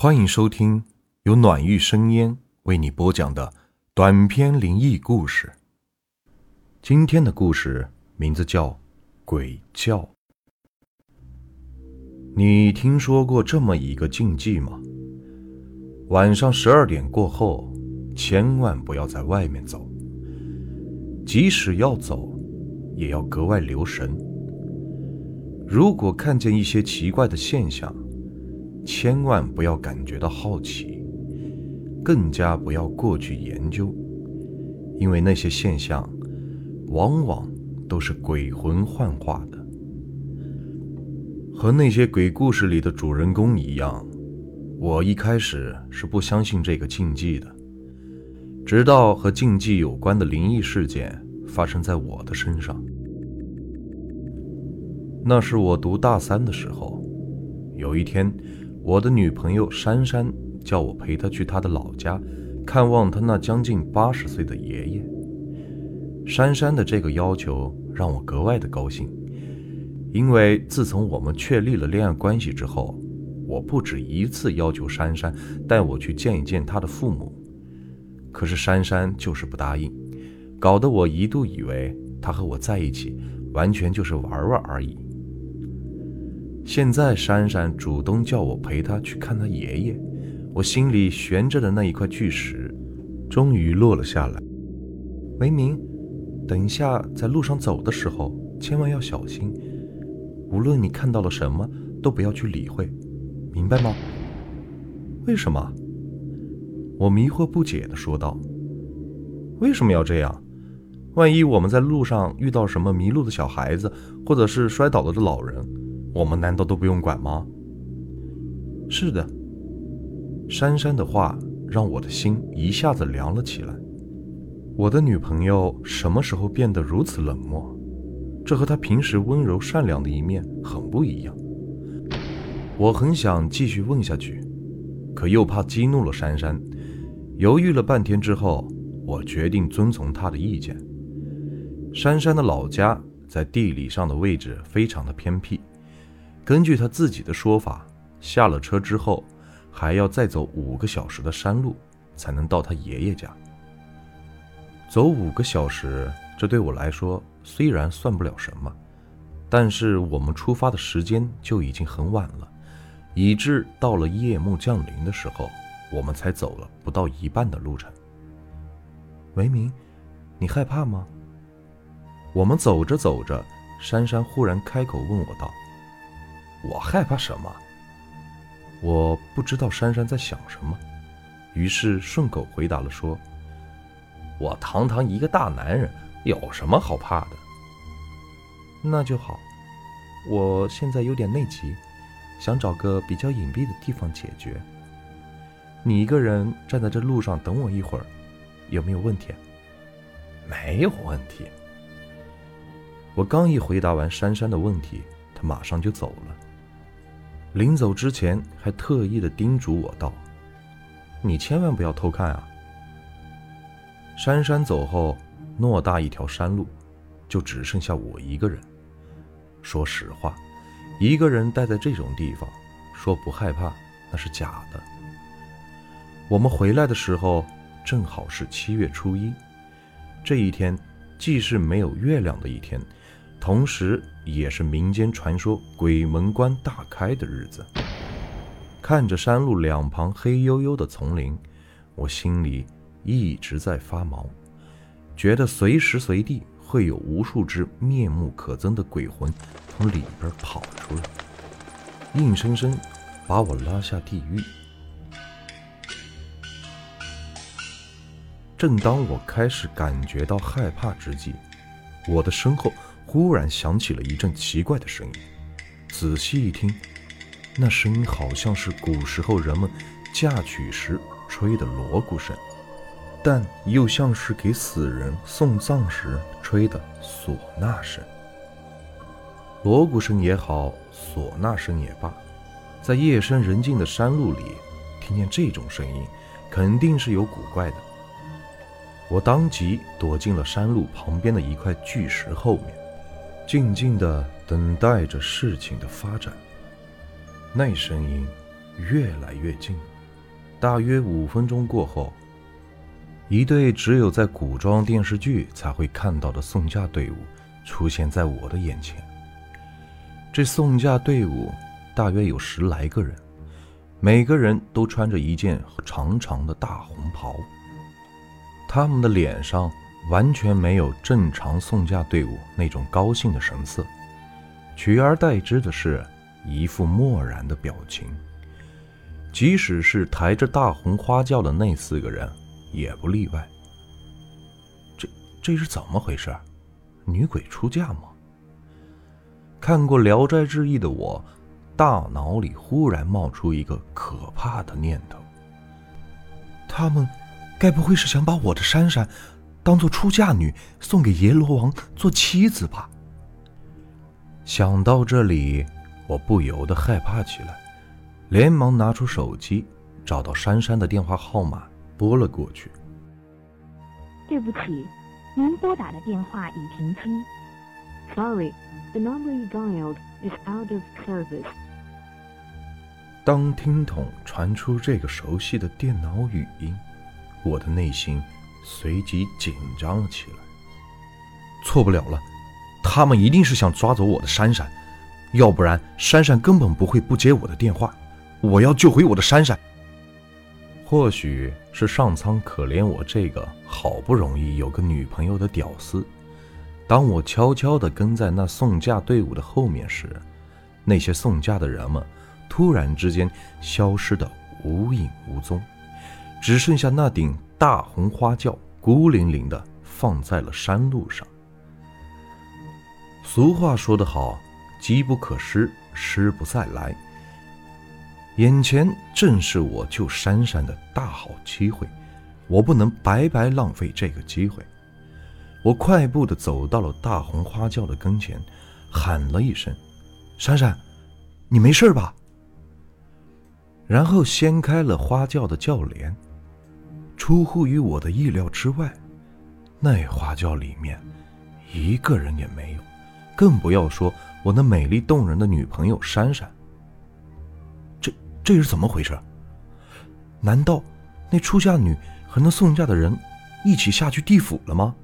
欢迎收听由暖玉生烟为你播讲的短篇灵异故事。今天的故事名字叫《鬼叫》。你听说过这么一个禁忌吗？晚上十二点过后，千万不要在外面走。即使要走，也要格外留神。如果看见一些奇怪的现象，千万不要感觉到好奇，更加不要过去研究，因为那些现象往往都是鬼魂幻化的。和那些鬼故事里的主人公一样，我一开始是不相信这个禁忌的。直到和禁忌有关的灵异事件发生在我的身上，那是我读大三的时候，有一天，我的女朋友珊珊叫我陪她去她的老家，看望她那将近八十岁的爷爷。珊珊的这个要求让我格外的高兴，因为自从我们确立了恋爱关系之后，我不止一次要求珊珊带我去见一见她的父母。可是珊珊就是不答应，搞得我一度以为她和我在一起完全就是玩玩而已。现在珊珊主动叫我陪她去看她爷爷，我心里悬着的那一块巨石终于落了下来。维明，等一下在路上走的时候千万要小心，无论你看到了什么都不要去理会，明白吗？为什么？我迷惑不解地说道：“为什么要这样？万一我们在路上遇到什么迷路的小孩子，或者是摔倒了的老人，我们难道都不用管吗？”是的，珊珊的话让我的心一下子凉了起来。我的女朋友什么时候变得如此冷漠？这和她平时温柔善良的一面很不一样。我很想继续问下去，可又怕激怒了珊珊。犹豫了半天之后，我决定遵从她的意见。珊珊的老家在地理上的位置非常的偏僻，根据他自己的说法，下了车之后还要再走五个小时的山路才能到他爷爷家。走五个小时，这对我来说虽然算不了什么，但是我们出发的时间就已经很晚了，以致到了夜幕降临的时候。我们才走了不到一半的路程。维明，你害怕吗？我们走着走着，珊珊忽然开口问我道：“我害怕什么？”我不知道珊珊在想什么，于是顺口回答了说：“我堂堂一个大男人，有什么好怕的？”那就好。我现在有点内急，想找个比较隐蔽的地方解决。你一个人站在这路上等我一会儿，有没有问题？没有问题。我刚一回答完珊珊的问题，她马上就走了。临走之前还特意的叮嘱我道：“你千万不要偷看啊！”珊珊走后，偌大一条山路，就只剩下我一个人。说实话，一个人待在这种地方，说不害怕那是假的。我们回来的时候，正好是七月初一。这一天既是没有月亮的一天，同时也是民间传说鬼门关大开的日子。看着山路两旁黑黝黝的丛林，我心里一直在发毛，觉得随时随地会有无数只面目可憎的鬼魂从里边跑出来，硬生生把我拉下地狱。正当我开始感觉到害怕之际，我的身后忽然响起了一阵奇怪的声音。仔细一听，那声音好像是古时候人们嫁娶时吹的锣鼓声，但又像是给死人送葬时吹的唢呐声。锣鼓声也好，唢呐声也罢，在夜深人静的山路里，听见这种声音，肯定是有古怪的。我当即躲进了山路旁边的一块巨石后面，静静地等待着事情的发展。那声音越来越近。大约五分钟过后，一队只有在古装电视剧才会看到的送嫁队伍出现在我的眼前。这送嫁队伍大约有十来个人，每个人都穿着一件长长的大红袍。他们的脸上完全没有正常送嫁队伍那种高兴的神色，取而代之的是一副漠然的表情。即使是抬着大红花轿的那四个人，也不例外。这这是怎么回事？女鬼出嫁吗？看过《聊斋志异》的我，大脑里忽然冒出一个可怕的念头：他们该不会是想把我的珊珊当做出嫁女送给阎罗王做妻子吧？想到这里，我不由得害怕起来。连忙拿出手机，找到珊珊的电话号码，拨了过去。对不起，您拨打的电话已停机。Sorry, the number you dialed is out of service. 当听筒传出这个熟悉的电脑语音，我的内心随即紧张了起来。错不了了，他们一定是想抓走我的珊珊，要不然珊珊根本不会不接我的电话。我要救回我的珊珊。或许是上苍可怜我这个好不容易有个女朋友的屌丝。当我悄悄地跟在那送嫁队伍的后面时，那些送嫁的人们突然之间消失得无影无踪，只剩下那顶大红花轿孤零零地放在了山路上。俗话说得好，机不可失，失不再来。眼前正是我救珊珊的大好机会，我不能白白浪费这个机会。我快步地走到了大红花轿的跟前，喊了一声：“珊珊，你没事吧？”然后掀开了花轿的轿帘。出乎于我的意料之外，那花轿里面一个人也没有，更不要说我那美丽动人的女朋友珊珊。这这是怎么回事？难道那出嫁女和那送嫁的人一起下去地府了吗？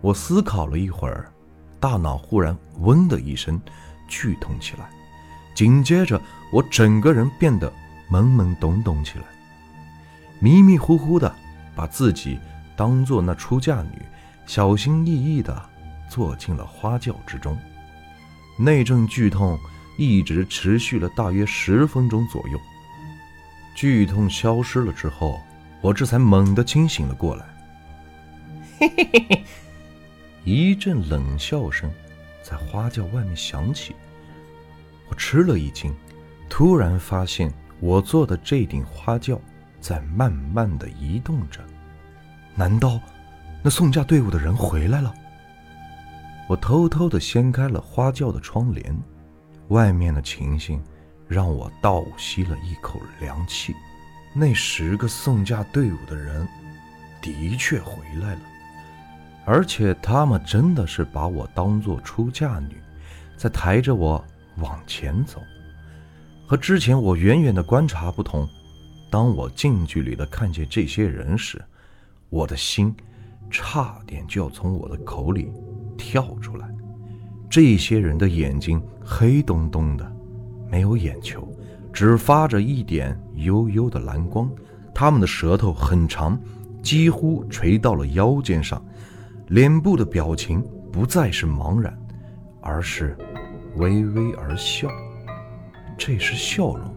我思考了一会儿，大脑忽然“嗡”的一声剧痛起来，紧接着我整个人变得懵懵懂懂起来，迷迷糊糊的把自己当做那出嫁女，小心翼翼的坐进了花轿之中。那阵剧痛。一直持续了大约十分钟左右，剧痛消失了之后，我这才猛地清醒了过来。嘿嘿嘿嘿，一阵冷笑声在花轿外面响起，我吃了一惊，突然发现我坐的这顶花轿在慢慢的移动着，难道那送嫁队伍的人回来了？我偷偷的掀开了花轿的窗帘。外面的情形让我倒吸了一口凉气。那十个送嫁队伍的人的确回来了，而且他们真的是把我当做出嫁女，在抬着我往前走。和之前我远远的观察不同，当我近距离的看见这些人时，我的心差点就要从我的口里跳出来。这些人的眼睛黑洞洞的，没有眼球，只发着一点幽幽的蓝光。他们的舌头很长，几乎垂到了腰间上，脸部的表情不再是茫然，而是微微而笑。这是笑容，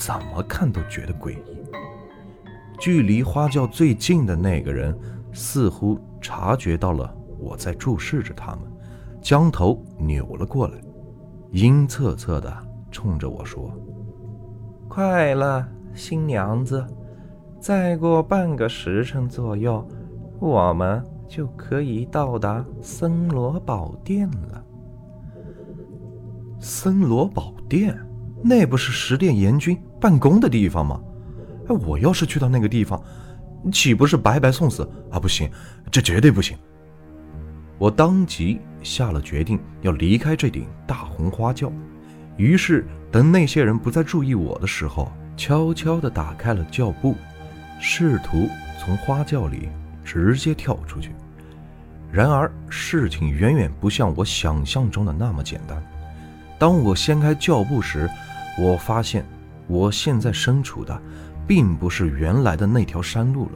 怎么看都觉得诡异。距离花轿最近的那个人似乎察觉到了我在注视着他们。将头扭了过来，阴恻恻的冲着我说：“快了，新娘子，再过半个时辰左右，我们就可以到达森罗宝殿了。”森罗宝殿，那不是十殿阎君办公的地方吗？哎，我要是去到那个地方，岂不是白白送死啊？不行，这绝对不行！我当即。下了决定要离开这顶大红花轿，于是，等那些人不再注意我的时候，悄悄地打开了轿布，试图从花轿里直接跳出去。然而，事情远远不像我想象中的那么简单。当我掀开轿布时，我发现我现在身处的，并不是原来的那条山路了，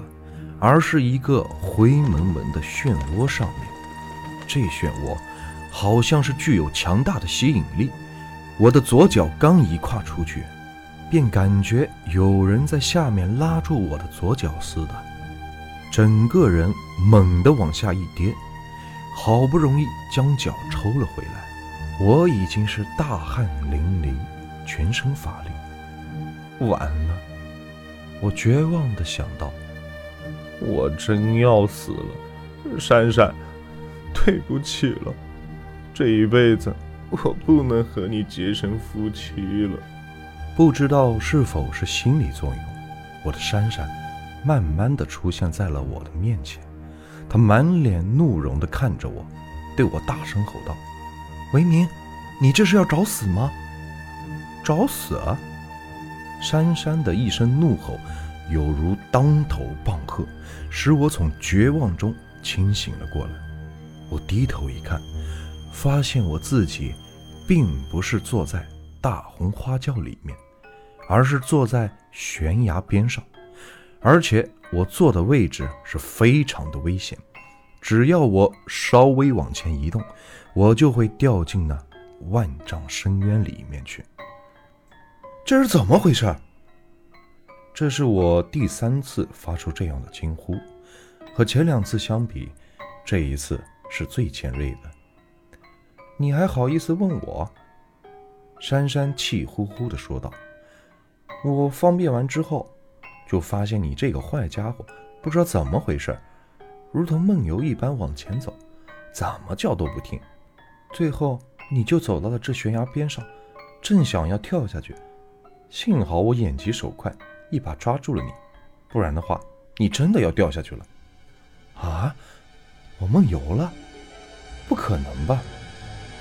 而是一个灰蒙蒙的漩涡上面。这漩涡好像是具有强大的吸引力。我的左脚刚一跨出去，便感觉有人在下面拉住我的左脚似的，整个人猛地往下一跌，好不容易将脚抽了回来，我已经是大汗淋漓，全身乏力。完了，我绝望地想到，我真要死了，珊珊，对不起了，这一辈子。我不能和你结成夫妻了。不知道是否是心理作用，我的珊珊慢慢的出现在了我的面前。她满脸怒容的看着我，对我大声吼道：“维明，你这是要找死吗？找死！”啊！”珊珊的一声怒吼，有如当头棒喝，使我从绝望中清醒了过来。我低头一看，发现我自己。并不是坐在大红花轿里面，而是坐在悬崖边上，而且我坐的位置是非常的危险，只要我稍微往前移动，我就会掉进那万丈深渊里面去。这是怎么回事？这是我第三次发出这样的惊呼，和前两次相比，这一次是最尖锐的。你还好意思问我？珊珊气呼呼地说道：“我方便完之后，就发现你这个坏家伙，不知道怎么回事，如同梦游一般往前走，怎么叫都不听。最后你就走到了这悬崖边上，正想要跳下去，幸好我眼疾手快，一把抓住了你，不然的话，你真的要掉下去了。啊？我梦游了？不可能吧？”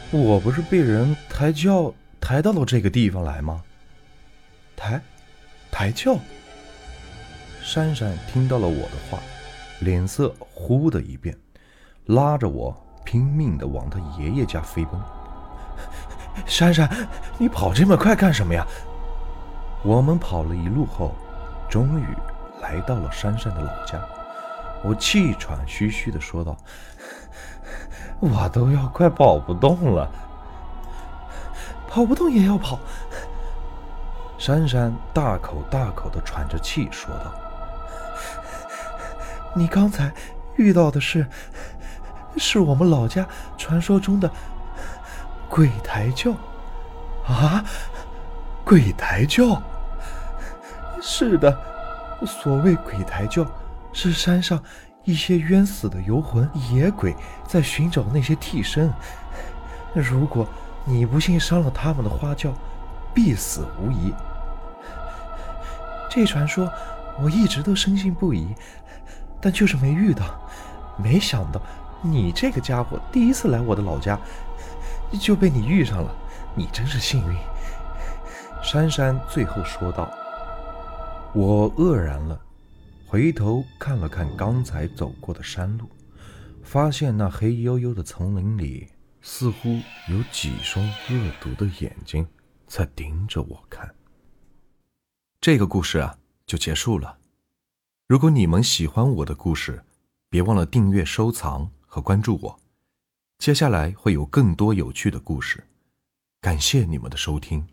我不是被人抬轿抬到了这个地方来吗？抬，抬轿。珊珊听到了我的话，脸色忽的一变，拉着我拼命的往他爷爷家飞奔。珊珊，你跑这么快干什么呀？我们跑了一路后，终于来到了珊珊的老家。我气喘吁吁的说道。我都要快跑不动了，跑不动也要跑。珊珊大口大口的喘着气说道：“你刚才遇到的是，是我们老家传说中的鬼抬轿啊？鬼抬轿？是的，所谓鬼抬轿，是山上。”一些冤死的游魂野鬼在寻找那些替身，如果你不幸伤了他们的花轿，必死无疑。这传说我一直都深信不疑，但就是没遇到。没想到你这个家伙第一次来我的老家，就被你遇上了，你真是幸运。珊珊最后说道：“我愕然了。”回头看了看刚才走过的山路，发现那黑黝黝的丛林里似乎有几双恶毒的眼睛在盯着我看。这个故事啊，就结束了。如果你们喜欢我的故事，别忘了订阅、收藏和关注我。接下来会有更多有趣的故事。感谢你们的收听。